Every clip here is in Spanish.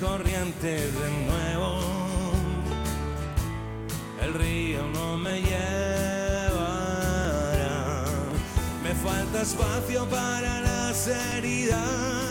corriente de nuevo. El río no me llevará. Me falta espacio para las heridas.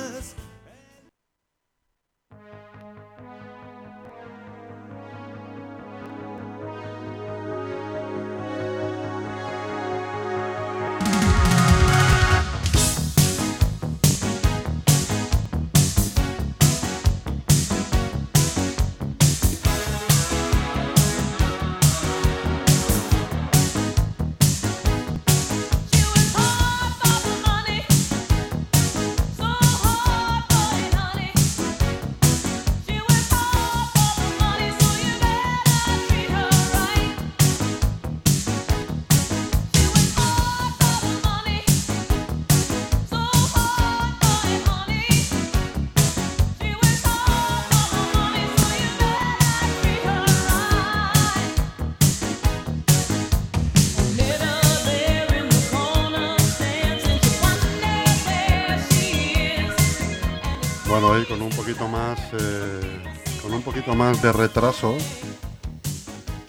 Eh, con un poquito más de retraso,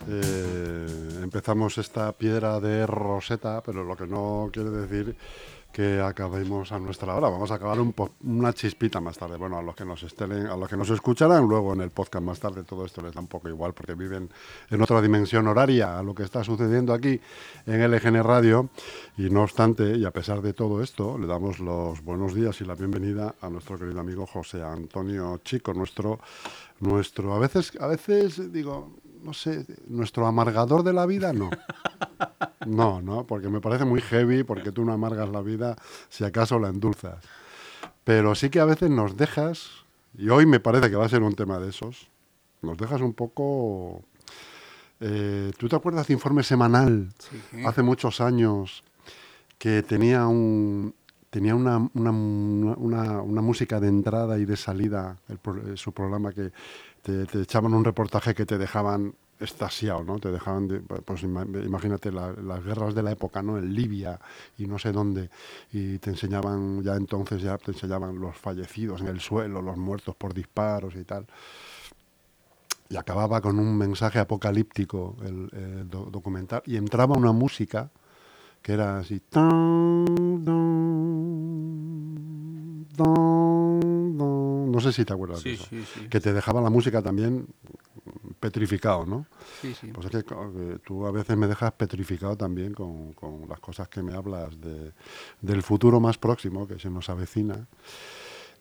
eh, empezamos esta piedra de roseta, pero lo que no quiere decir que acabemos a nuestra hora. Vamos a acabar un una chispita más tarde. Bueno, a los que nos estén, a los que nos escucharán luego en el podcast más tarde, todo esto les da un poco igual porque viven en otra dimensión horaria a lo que está sucediendo aquí en LGN Radio. Y no obstante, y a pesar de todo esto, le damos los buenos días y la bienvenida a nuestro querido amigo José Antonio Chico, nuestro, nuestro, a veces, a veces digo, no sé, nuestro amargador de la vida, no. No, no, porque me parece muy heavy, porque tú no amargas la vida, si acaso la endulzas. Pero sí que a veces nos dejas, y hoy me parece que va a ser un tema de esos, nos dejas un poco... eh, ¿Tú te acuerdas de informe semanal hace muchos años que tenía un tenía una, una, una- música de entrada y de salida, eh, su programa que te, echaban un reportaje que te dejaban estasiado, ¿no? Te dejaban, de- pues ima- imagínate la- las guerras de la época, ¿no? En Libia y no sé dónde, y te enseñaban, ya entonces ya te enseñaban los fallecidos en el suelo, los muertos por disparos y tal. Y acababa con un mensaje apocalíptico el, el do- documental y entraba una música que era así. No sé si te acuerdas de Sí, eso. sí, sí. Que te dejaba la música también petrificado, ¿no? Sí, sí. Pues es que tú a veces me dejas petrificado también con, con las cosas que me hablas de, del futuro más próximo que se nos avecina.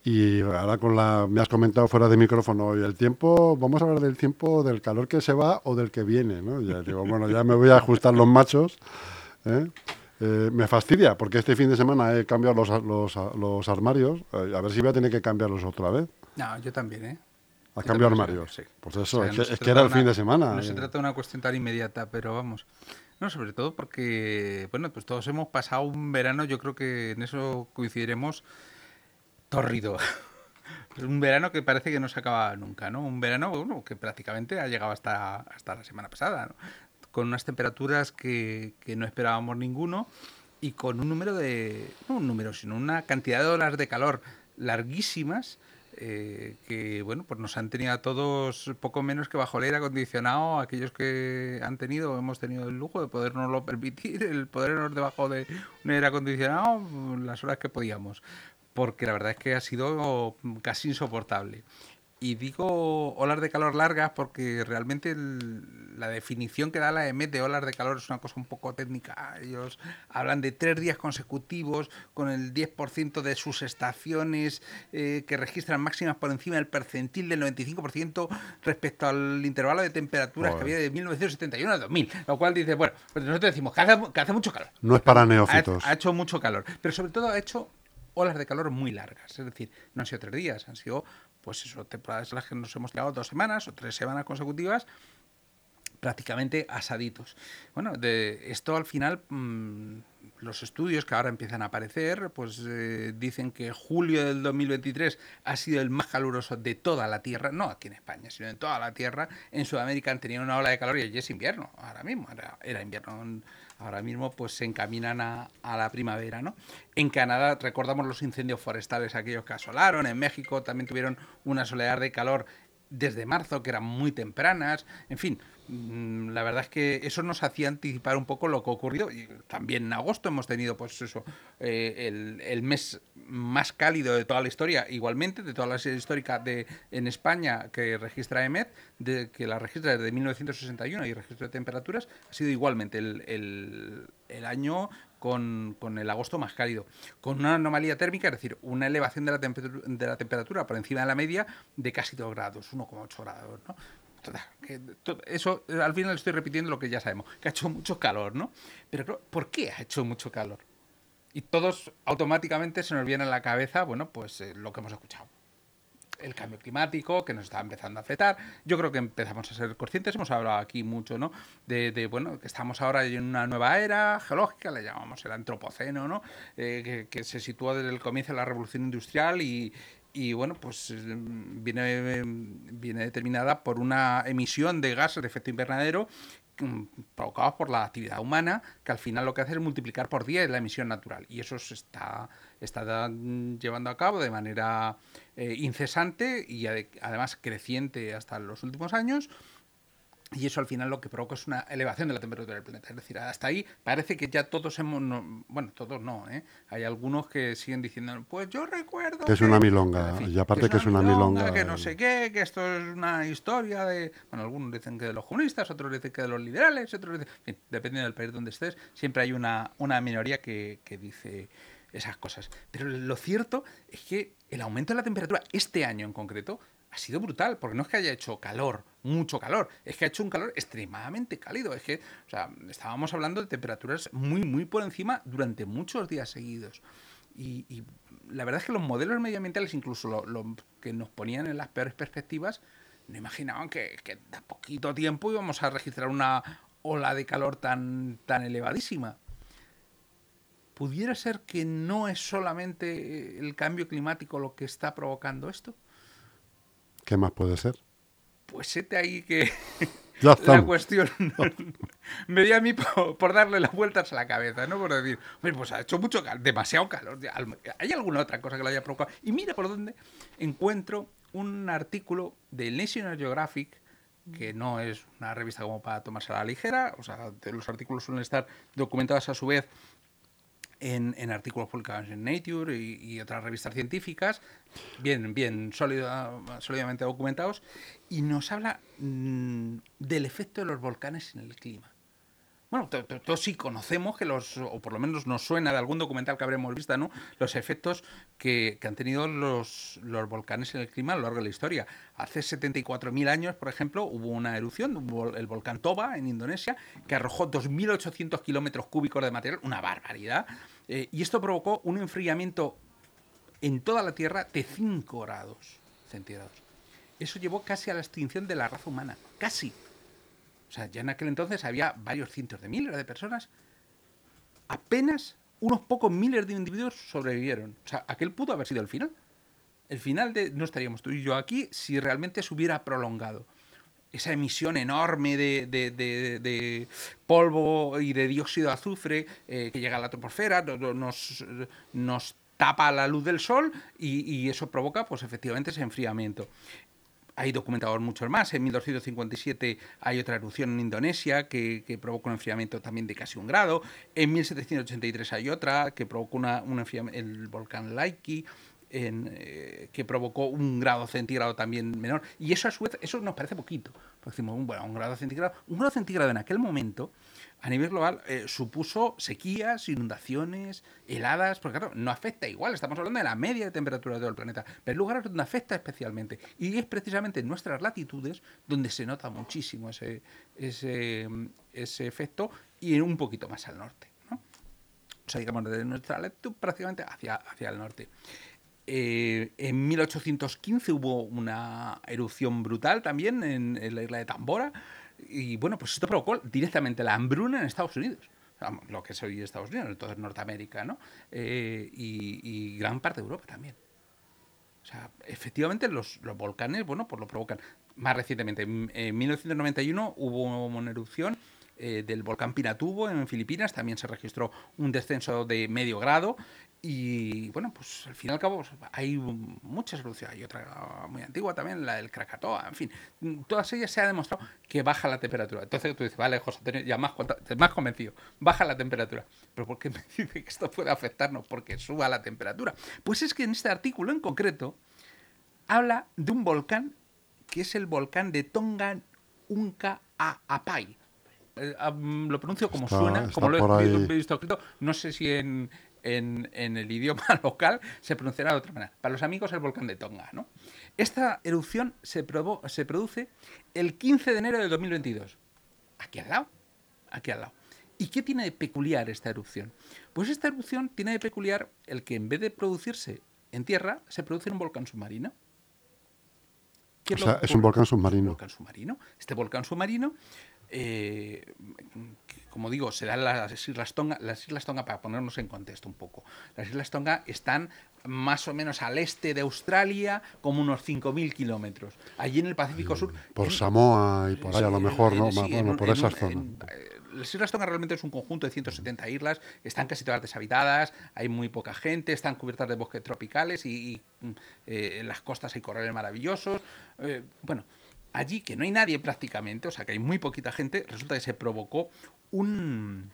Y ahora con la, me has comentado fuera de micrófono, y el tiempo, vamos a hablar del tiempo del calor que se va o del que viene, ¿no? Ya digo, bueno, ya me voy a ajustar los machos. ¿eh? Eh, me fastidia, porque este fin de semana he cambiado los, los, los armarios, eh, a ver si voy a tener que cambiarlos otra vez. No, yo también, ¿eh? ¿Has cambiado armarios? sí. Pues eso, O sea, es, no que, es era el una- fin de semana. No se eh. trata de una cuestión tan inmediata, pero vamos. No, sobre todo porque, bueno, pues todos hemos pasado un verano, yo creo que en eso coincidiremos, tórrido. Un verano que parece que no se acaba nunca, ¿no? Un verano bueno, que prácticamente ha llegado hasta, hasta la semana pasada, ¿no? Con unas temperaturas que, no esperábamos ninguno y con un número de, no un número, sino una cantidad de horas de calor larguísimas eh, que, bueno, pues nos han tenido a todos poco menos que bajo el aire acondicionado, aquellos que han tenido, hemos tenido el lujo de podernoslo permitir, el podernos debajo de un aire acondicionado las horas que podíamos, porque la verdad es que ha sido casi insoportable. Y digo olas de calor largas porque realmente el- la definición que da la EMET de olas de calor es una cosa un poco técnica. Ellos hablan de tres días consecutivos con el 10% de sus estaciones eh, que registran máximas por encima del percentil del 95% respecto al intervalo de temperaturas que había de 1971 a 2000. Lo cual dice, bueno, pues nosotros decimos que hace, que hace mucho calor. No es para Ha, neófitos. ha hecho mucho calor, pero sobre todo ha hecho olas de calor muy largas. Es decir, no han sido tres días, han sido, pues eso, temporadas las que nos hemos quedado dos semanas o tres semanas consecutivas prácticamente asaditos. Bueno, de esto al final, mm, los estudios que ahora empiezan a aparecer, pues eh, dicen que julio del 2023 ha sido el más caluroso de toda la Tierra, no aquí en España, sino en toda la Tierra. En Sudamérica han tenido una ola de calor y allí es invierno, ahora mismo, era, invierno ahora mismo pues se encaminan a, la primavera, ¿no? En Canadá recordamos los incendios forestales, aquellos que asolaron, en México también tuvieron unas oleadas de calor desde marzo, que eran muy tempranas, en fin, mm, la verdad es que eso nos hacía anticipar un poco lo que ha ocurrido. Y también en agosto hemos tenido, pues eso, eh, el mes más cálido de toda la historia, igualmente, de toda la serie histórica de, en España que registra EMET, de, que la registra desde 1961 y registro de temperaturas, ha sido igualmente el, el- año con, con el agosto más cálido, con una anomalía térmica, es decir, una elevación de la, de la temperatura por encima de la media de casi 2 grados, 1,8 grados, ¿no? Eso al final estoy repitiendo lo que ya sabemos, que ha hecho mucho calor, ¿no? Pero ¿por qué ha hecho mucho calor? Y todos automáticamente se nos viene a la cabeza, bueno, pues eh, lo que hemos escuchado. El cambio climático que nos está empezando a afectar. Yo creo que empezamos a ser conscientes, hemos hablado aquí mucho, ¿no? De, bueno, que estamos ahora en una nueva era geológica, le llamamos el antropoceno, ¿no? Eh, que, que se sitúa desde el comienzo de la revolución industrial y, y bueno, pues eh, viene, viene determinada por una emisión de gases de efecto invernadero provocados por la actividad humana, que al final lo que hace es multiplicar por 10 la emisión natural. Y eso se está, está da- llevando a cabo de manera eh, incesante y ade- además creciente hasta los últimos años. Y eso al final lo que provoca es una elevación de la temperatura del planeta. Es decir, hasta ahí parece que ya todos hemos... no- bueno, todos no, ¿eh? Hay algunos que siguen diciendo, pues yo recuerdo... Que es una milonga, y aparte que es una milonga, Que no sé qué, que esto es una historia de... Bueno, algunos dicen que de los comunistas, otros dicen que de los liberales, otros dicen... En fin, dependiendo del país donde estés, siempre hay una, una minoría que, que dice esas cosas. Pero lo cierto es que el aumento de la temperatura este año en concreto ha sido brutal, porque no es que haya hecho calor, mucho calor, es que ha hecho un calor extremadamente cálido. Es que, o sea, estábamos hablando de temperaturas muy, muy por encima durante muchos días seguidos. Y, la verdad es que los modelos medioambientales, incluso lo, lo que nos ponían en las peores perspectivas, no imaginaban que, que tan poquito tiempo íbamos a registrar una ola de calor tan, tan elevadísima. ¿Pudiera ser que no es solamente el cambio climático lo que está provocando esto? ¿Qué más puede ser? Pues sete ahí que Ya la cuestión me dio a mí por, por darle las vueltas a la cabeza, ¿no? Por decir, "Hombre, pues ha hecho mucho calor, demasiado calor. ¿Hay alguna otra cosa que lo haya provocado? Y mira por dónde encuentro un artículo del National Geographic, que no es una revista como para tomarse a la ligera, o sea, los artículos suelen estar documentados a su vez en, en artículos publicados en Nature y, otras revistas científicas, bien, bien sólida- sólidamente documentados, y nos habla mm, del efecto de los volcanes en el clima. Bueno, to- to- todos sí conocemos que los, o por lo menos nos suena de algún documental que habremos visto, ¿no? Los efectos que, han tenido los, los volcanes en el clima a lo largo de la historia. Hace 74.000 años, por ejemplo, hubo una erupción, el volcán Toba en Indonesia, que arrojó 2.800 kilómetros cúbicos de material, una barbaridad. eh, y esto provocó un enfriamiento en toda la Tierra de 5 grados centígrados. Eso llevó casi a la extinción de la raza humana. Casi. O sea, ya en aquel entonces había varios cientos de miles de personas. Apenas unos pocos miles de individuos sobrevivieron. O sea, aquel pudo haber sido el final. El final de no estaríamos tú y yo aquí si realmente se hubiera prolongado. Esa emisión enorme de, de- de- polvo y de dióxido de azufre eh, que llega a la troposfera no- no- nos, nos tapa la luz del sol y, y eso provoca, pues efectivamente, ese enfriamiento. Hay documentados muchos más. En 1257 hay otra erupción en Indonesia que, que provoca un enfriamiento también de casi un grado. En 1783 hay otra que provocó una, un enfriam- el volcán Laiki. Eh, que provocó un grado centígrado también menor. Y eso a su vez, eso nos parece poquito. Decimos, bueno, un grado centígrado. Un grado centígrado en aquel momento, a nivel global, eh, supuso sequías, inundaciones, heladas, porque claro, no afecta igual, estamos hablando de la media de temperatura de todo el planeta, pero hay lugares donde afecta especialmente. Y es precisamente en nuestras latitudes donde se nota muchísimo ese, ese, ese efecto y un poquito más al norte. ¿no? O sea, digamos, desde nuestra latitud prácticamente hacia, hacia el norte. Eh, en 1815 hubo una erupción brutal también en, en la isla de Tambora. Y bueno, pues esto provocó directamente la hambruna en Estados Unidos. Lo que es hoy Estados Unidos, entonces Norteamérica, ¿no? Eh, y, gran parte de Europa también. O sea, efectivamente los, volcanes, bueno, pues lo provocan. Más recientemente, en, en 1991 hubo una erupción eh, del volcán Pinatubo en Filipinas, también se registró un descenso de medio grado. Y bueno, pues al fin y al cabo hay muchas erupciones. Hay otra muy antigua también, la del Krakatoa. En fin, todas ellas se ha demostrado que baja la temperatura. Entonces tú dices, vale, José ya más, más convencido, baja la temperatura. Pero ¿por qué me dice que esto puede afectarnos porque suba la temperatura? Pues es que en este artículo en concreto habla de un volcán que es el volcán de Tonga Unca Apai. Eh, am, lo pronuncio como Está- suena, está como lo he visto- escrito. No sé si en, en- en el idioma local se pronunciará de otra manera. Para los amigos, el volcán de Tonga. ¿no? Esta erupción se, provo- se produce el 15 de enero de 2022. Aquí al lado. Aquí al lado. ¿Y qué tiene de peculiar esta erupción? Pues esta erupción tiene de peculiar el que en vez de producirse en tierra, se produce en un volcán submarino. ¿Qué O lo sea, que es un ocurre? volcán submarino. volcán submarino. Este volcán submarino, eh, como digo, se dan las Islas Tonga. Las Islas Tonga, para ponernos en contexto un poco, las Islas Tonga están más o menos al este de Australia, como unos 5.000 kilómetros. Allí en el Pacífico Sur. Por en- Samoa y por ahí a lo mejor, en- ¿no? sí, en bueno, por esas zonas. eh, las Islas Tonga realmente es un conjunto de 170 islas, están casi todas deshabitadas, hay muy poca gente, están cubiertas de bosques tropicales y, y, mm, eh, en las costas hay corrales maravillosos. eh, bueno, allí que no hay nadie prácticamente, o sea que hay muy poquita gente, resulta que se provocó un,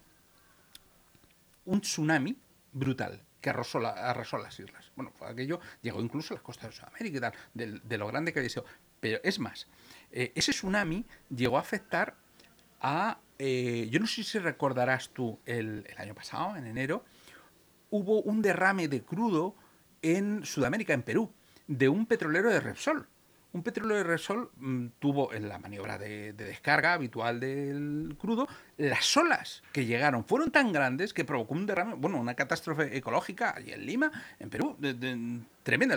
un tsunami brutal que arrasó, la- arrasó las islas. Bueno, aquello llegó incluso a las costas de Sudamérica y tal, de, lo grande que había sido. Pero es más, eh, ese tsunami llegó a afectar a... eh, yo no sé si recordarás tú, el, el año pasado, en enero, hubo un derrame de crudo en Sudamérica, en Perú, de un petrolero de Repsol. Un petrolero de Repsol mm, tuvo en la maniobra de, de descarga habitual del crudo, las olas que llegaron fueron tan grandes que provocó un derrame, bueno, una catástrofe ecológica allí en Lima, en Perú, tremenda.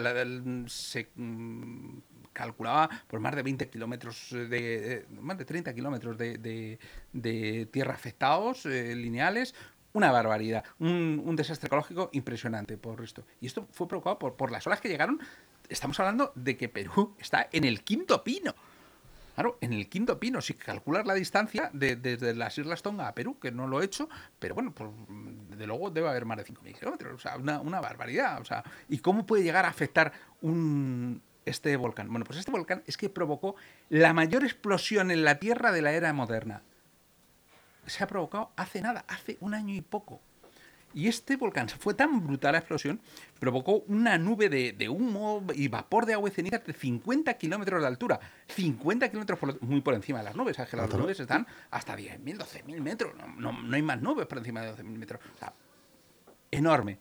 Se mm, calculaba por más de 20 kilómetros, de, más de 30 kilómetros de, tierra afectados, eh, lineales, una barbaridad, un, desastre ecológico impresionante por esto. Y esto fue provocado por las olas que llegaron. Estamos hablando de que Perú está en el quinto pino. Claro, en el quinto pino, si calculas la distancia de- desde las Islas Tonga a Perú, que no lo he hecho, pero bueno, pues de luego debe haber más de 5.000 kilómetros, o sea, una, una barbaridad. O sea, ¿y cómo puede llegar a afectar un, este volcán? Bueno, pues este volcán es que provocó la mayor explosión en la Tierra de la era moderna se ha provocado hace nada, hace un año y poco. Y este volcán fue tan brutal la explosión, provocó una nube de, de humo y vapor de agua y ceniza de 50 kilómetros de altura. 50 kilómetros por- muy por encima de las nubes. Que las nubes están hasta 10.000, 12.000 metros. No, no- no hay más nubes por encima de 12.000 metros. O sea, enorme.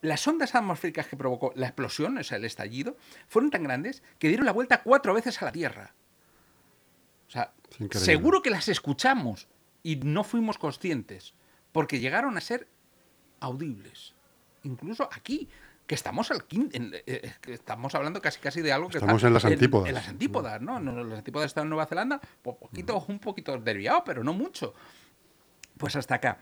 Las ondas atmosféricas que provocó la explosión, o sea, el estallido, fueron tan grandes que dieron la vuelta cuatro veces a la Tierra. O sea, seguro que las escuchamos y no fuimos conscientes, porque llegaron a ser audibles. Incluso aquí, que estamos al en- eh, eh, que estamos hablando casi casi de algo que Estamos está en las antípodas. En las antípodas, ¿no? No, Las antípodas están en Nueva Zelanda, pues poquito, un poquito desviado, pero no mucho. Pues hasta acá.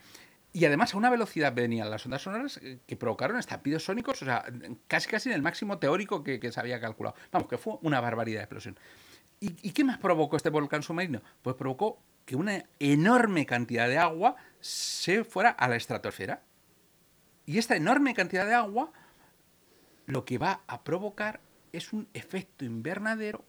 Y además a una velocidad venían las ondas sonoras eh, que provocaron estampidos sónicos, o sea, casi casi en el máximo teórico que, que se había calculado. Vamos, que fue una barbaridad de explosión. ¿Y, y qué más provocó este volcán submarino? Pues provocó que una enorme cantidad de agua se fuera a la estratosfera. Y esta enorme cantidad de agua lo que va a provocar es un efecto invernadero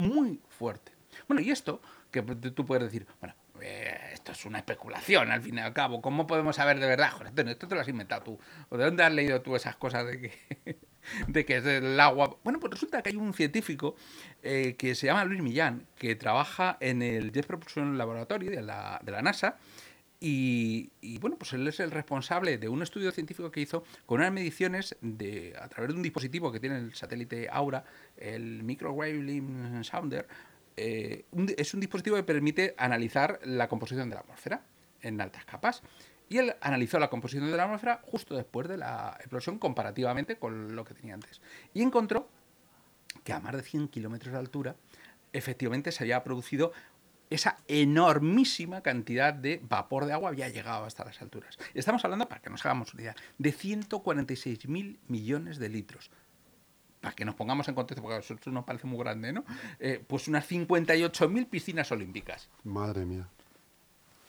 muy fuerte. Bueno, y esto, que tú puedes decir, bueno, eh, esto es una especulación al fin y al cabo, ¿cómo podemos saber de verdad? Joder, esto, te lo has inventado tú. ¿O de dónde has leído tú esas cosas de que, de que es el agua? Bueno, pues resulta que hay un científico eh, que se llama Luis Millán, que trabaja en el Jet Propulsion Laboratory de la, de la NASA, y, y, bueno, pues él es el responsable de un estudio científico que hizo con unas mediciones de, a través de un dispositivo que tiene el satélite Aura, el Microwave Sounder. eh, es un dispositivo que permite analizar la composición de la atmósfera en altas capas. Y él analizó la composición de la atmósfera justo después de la explosión comparativamente con lo que tenía antes. Y encontró que a más de 100 kilómetros de altura efectivamente se había producido esa enormísima cantidad de vapor de agua había llegado hasta las alturas. Estamos hablando, para que nos hagamos una idea, de 146.000 millones de litros. Para que nos pongamos en contexto, porque eso nos parece muy grande, ¿no? Eh, pues unas 58.000 piscinas olímpicas. Madre mía.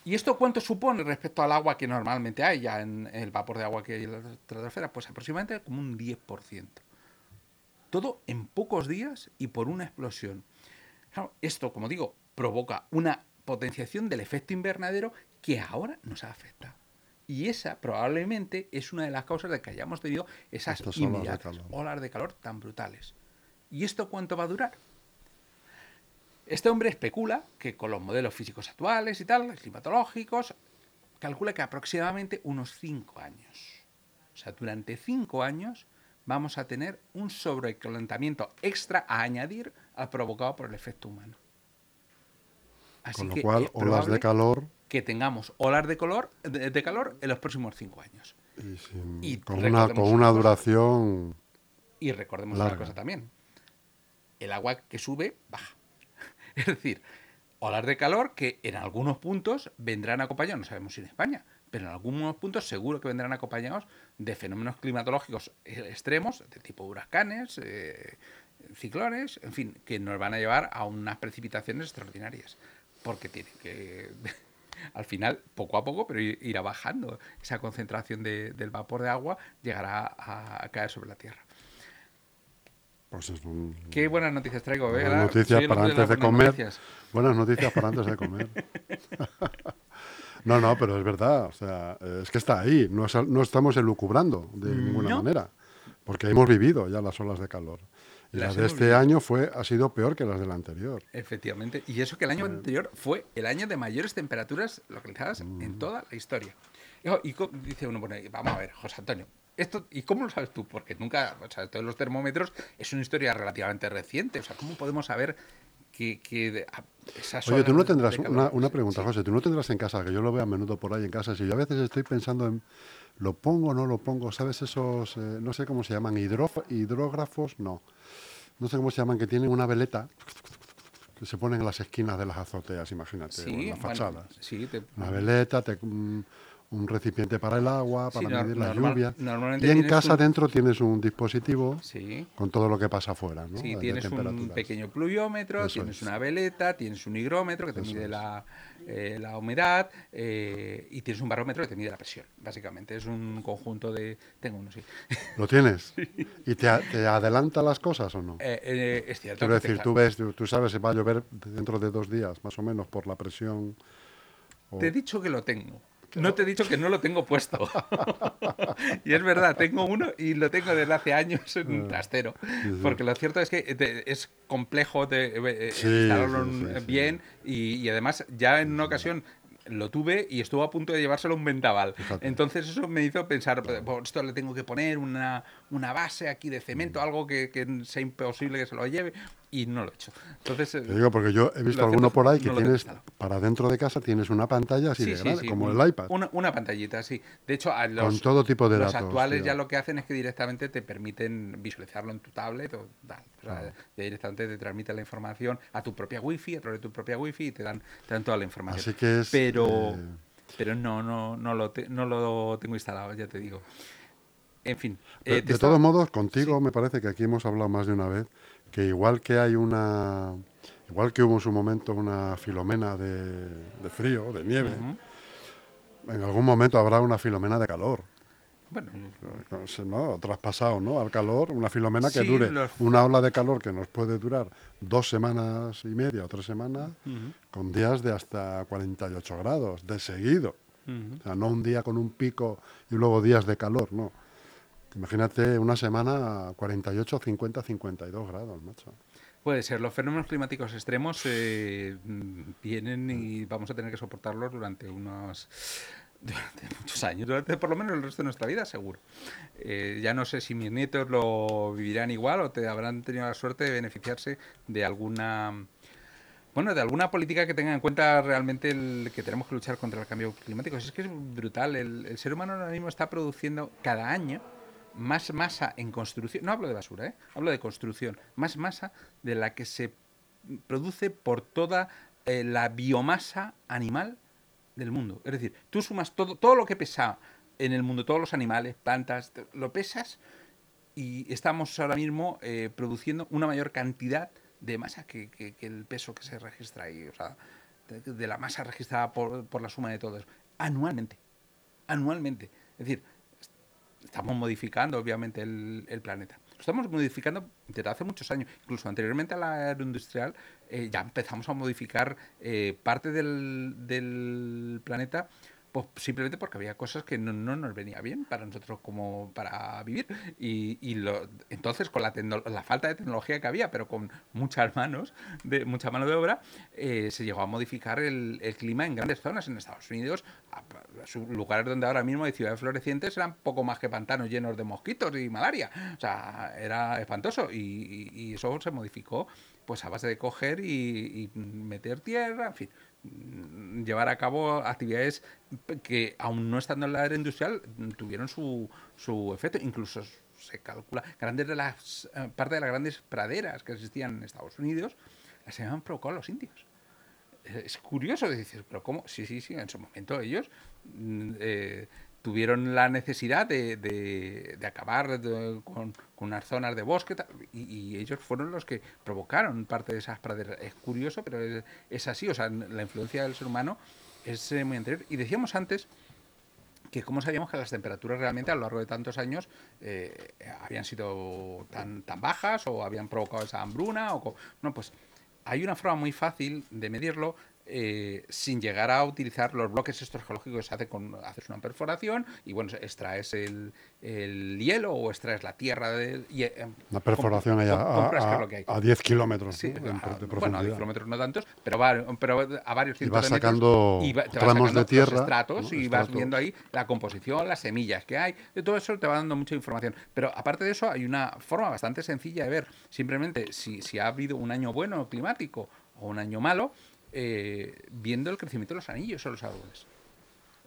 ¿Y esto cuánto supone respecto al agua que normalmente hay ya en el vapor de agua que hay en la estratosfera? Pues aproximadamente como un 10%. Todo en pocos días y por una explosión. Claro, esto, como digo, provoca una potenciación del efecto invernadero que ahora nos afecta. Y esa probablemente es una de las causas de que hayamos tenido esas Estas olas de inmediatas calor. olas de calor tan brutales. ¿Y esto cuánto va a durar? Este hombre especula que con los modelos físicos actuales y tal, climatológicos, calcula que aproximadamente unos 5 años. O sea, durante 5 años vamos a tener un sobrecalentamiento extra a añadir al provocado por el efecto humano. Así Con lo que cual, olas de calor que tengamos olas de, color, de, de calor en los próximos 5 años. y sin- Y con, una, con una una cosa. duración. Y recordemos una Larga. cosa también. El agua que sube, baja. Es decir, olas de calor que en algunos puntos vendrán acompañados, no sabemos si en España, pero en algunos puntos seguro que vendrán acompañados de fenómenos climatológicos eh, extremos, de tipo huracanes, eh, ciclones, en fin, que nos van a llevar a unas precipitaciones extraordinarias. Porque tiene que, al final, poco a poco, pero ir- irá bajando. Esa concentración de- del vapor de agua llegará a- a caer sobre la Tierra. Pues es un, Qué buenas noticias traigo, ¿eh? buenas noticias para antes de comer. noticias. Buenas noticias para antes de comer. No, no, pero es verdad. O sea, es que está ahí. No, es- no estamos elucubrando de ninguna No. manera. Porque hemos vivido ya las olas de calor. Y Las las de este año fue, ha sido peor que las del anterior. Efectivamente. Y eso que el año anterior fue el año de mayores temperaturas localizadas Mm. en toda la historia. Y, dice uno, bueno, vamos a ver, José Antonio, esto, ¿y cómo lo sabes tú? Porque nunca, o sea, todos los termómetros es una historia relativamente reciente. O sea, ¿cómo podemos saber que, que esas Oye, tú no tendrás una, pregunta, sí. José. Tú no tendrás en casa, que yo lo veo a menudo por ahí en casa. Si yo a veces estoy pensando en. ¿Lo pongo o no lo pongo? ¿Sabes esos. eh, no sé cómo se llaman? hidróf- ¿Hidrógrafos? No. No sé cómo se llaman, que tienen una veleta que se ponen en las esquinas de las azoteas, imagínate, o en las bueno, fachadas. sí, te- Una veleta, te- un, recipiente para el agua, para medir la normal- lluvia. Y en casa un- dentro tienes un dispositivo sí. con todo lo que pasa afuera, ¿no? Sí, De- tienes un pequeño pluviómetro, Eso tienes es. una veleta, tienes un higrómetro que te Eso mide la, eh, la humedad eh, y tienes un barómetro que te mide la presión. Básicamente es un conjunto de... Tengo uno, sí. ¿Lo tienes? ¿Y te, adelanta las cosas o no? Eh, es cierto. Quiero decir, tú ves, tú, tú sabes si va a llover dentro de dos días, más o menos, por la presión. o- Te he dicho que lo tengo. No te he dicho que no lo tengo puesto. y es verdad, tengo uno y lo tengo desde hace años en un trastero. sí. Porque lo cierto es que te- es complejo de, eh, Sí, instalarlo sí, sí, en- sí. bien y, y además ya en una ocasión lo tuve y estuvo a punto de llevárselo un vendaval. Entonces eso me hizo pensar, "Pues esto le tengo que poner una, una base aquí de cemento, Mm. algo que, que sea imposible que se lo lleve y no lo he hecho. Entonces, Te digo porque yo he visto alguno por ahí que no tienes, para dentro de casa tienes una pantalla así de grande, como un- el iPad. Una, una pantallita, sí. De hecho, a los, todo tipo de los datos, actuales tío. ya lo que hacen es que directamente te permiten visualizarlo en tu tablet o tal. O sea, ya directamente te transmiten la información a tu propia wifi, a través de tu propia wifi y te dan, te dan toda la información. Así que es, Pero, eh, pero no, no, no, lo te- no lo tengo instalado, ya te digo. En fin. De, eh, de estaba- todos modos, contigo me parece que aquí hemos hablado más de una vez que igual que hay una, igual que hubo en su momento una filomena de, de frío, de nieve, en algún momento habrá una filomena de calor. Bueno, No. Traspasado, ¿no? Al calor, una filomena que Sí, dure los- una ola de calor que nos puede durar dos semanas y media o tres semanas, con días de hasta 48 grados, de seguido. O sea, no un día con un pico y luego días de calor, no. Imagínate una semana a 48, 50, 52 grados, macho. Puede ser, los fenómenos climáticos extremos eh, mm, vienen y vamos a tener que soportarlos durante unos durante muchos años, durante por lo menos el resto de nuestra vida, seguro. Eh, ya no sé si mis nietos lo vivirán igual o te habrán tenido la suerte de beneficiarse de alguna bueno, de alguna política que tenga en cuenta realmente el que tenemos que luchar contra el cambio climático. Es que es brutal. El, el ser humano ahora mismo está produciendo cada año más masa en construcción. No hablo de basura, ¿eh? hablo de construcción. Más masa de la que se produce por toda eh, la biomasa animal del mundo. Es decir, tú sumas todo, todo lo que pesa en el mundo, todos los animales, plantas, lo pesas y estamos ahora mismo eh, produciendo una mayor cantidad de masa que, el peso que se registra ahí. O sea, de, la masa registrada por, por la suma de todos, anualmente. Anualmente. Es decir, estamos modificando obviamente el, el planeta. Lo estamos modificando desde hace muchos años. Incluso anteriormente a la era industrial eh, ya empezamos a modificar eh, parte del, del planeta pues simplemente porque había cosas que no, no nos venía bien para nosotros como para vivir. Y, y lo- entonces con la, la falta de tecnología que había pero con muchas manos de mucha mano de obra eh, se llegó a modificar el, el clima en grandes zonas en Estados Unidos. A- lugares donde ahora mismo hay ciudades florecientes eran poco más que pantanos llenos de mosquitos y malaria. O sea era espantoso. Y, y- y eso se modificó pues a base de coger y, y meter tierra en fin llevar a cabo actividades que, aún no estando en la era industrial, tuvieron su, su efecto. Incluso se calcula, grandes de las, eh, parte de las grandes praderas que existían en Estados Unidos, las habían provocado los indios. Es curioso decir, pero ¿cómo? Sí, sí, sí, en su momento ellos mm, eh, tuvieron la necesidad de, de- acabar con, con unas zonas de bosque y, ellos fueron los que provocaron parte de esas praderas. Es curioso, pero es, así, o sea, la influencia del ser humano es eh, muy anterior. Y decíamos antes que cómo sabíamos que las temperaturas realmente a lo largo de tantos años eh, habían sido tan, tan bajas o habían provocado esa hambruna. O no, pues hay una forma muy fácil de medirlo eh, sin llegar a utilizar los bloques estos geológicos que se hace con haces una perforación y bueno extraes el, el hielo o extraes la tierra del y, eh, Una perforación allá a, que a, a 10 kilómetros Sí, de, a- de bueno, a 10 profundidad. kilómetros no tantos, pero, va- pero a varios Y cientos vas de metros, sacando y va- vas tramos de sacando los tierra, estratos ¿no? y vas viendo ahí la composición, las semillas que hay, de todo eso te va dando mucha información. Pero aparte de eso, hay una forma bastante sencilla de ver simplemente si, si ha habido un año bueno climático o un año malo, eh, viendo el crecimiento de los anillos o los árboles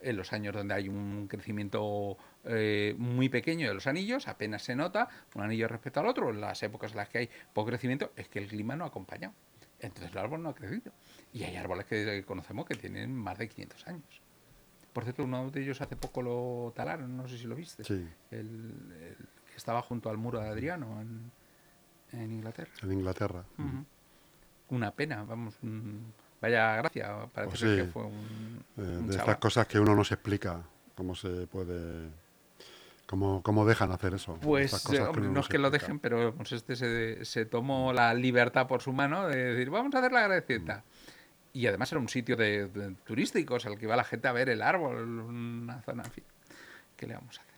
en los años donde hay un crecimiento eh, muy pequeño de los anillos, apenas se nota un anillo respecto al otro, en las épocas en las que hay poco crecimiento, es que el clima no ha acompañado. Entonces el árbol no ha crecido. Y hay árboles que conocemos que tienen más de 500 años. Por cierto, uno de ellos hace poco lo talaron, no sé si lo viste. Sí. El, el que estaba junto al muro de Adriano en, en Inglaterra. En Inglaterra. Una pena, vamos. un- vaya gracia, parece Pues sí. que fue un, Eh, un de chaval. estas cosas que uno no se explica cómo se puede... Cómo, cómo dejan hacer eso. Pues eh, cosas hombre, no es que lo dejen, pero pues, este se, se tomó la libertad por su mano de decir, vamos a hacer la agradecida. Y además era un sitio de, de turísticos al que iba la gente a ver el árbol, una zona, en fin. ¿Qué le vamos a hacer?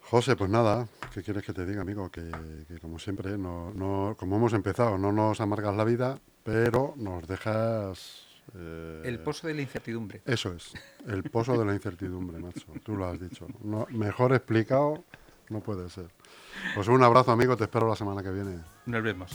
José, pues nada, ¿qué quieres que te diga, amigo? Que, que como siempre, no, no, como hemos empezado, no nos amargas la vida, pero nos dejas... eh, El pozo de la incertidumbre. Eso es, el pozo de la incertidumbre, macho. Tú lo has dicho. No, mejor explicado no puede ser. Pues un abrazo, amigo, te espero la semana que viene. Nos vemos.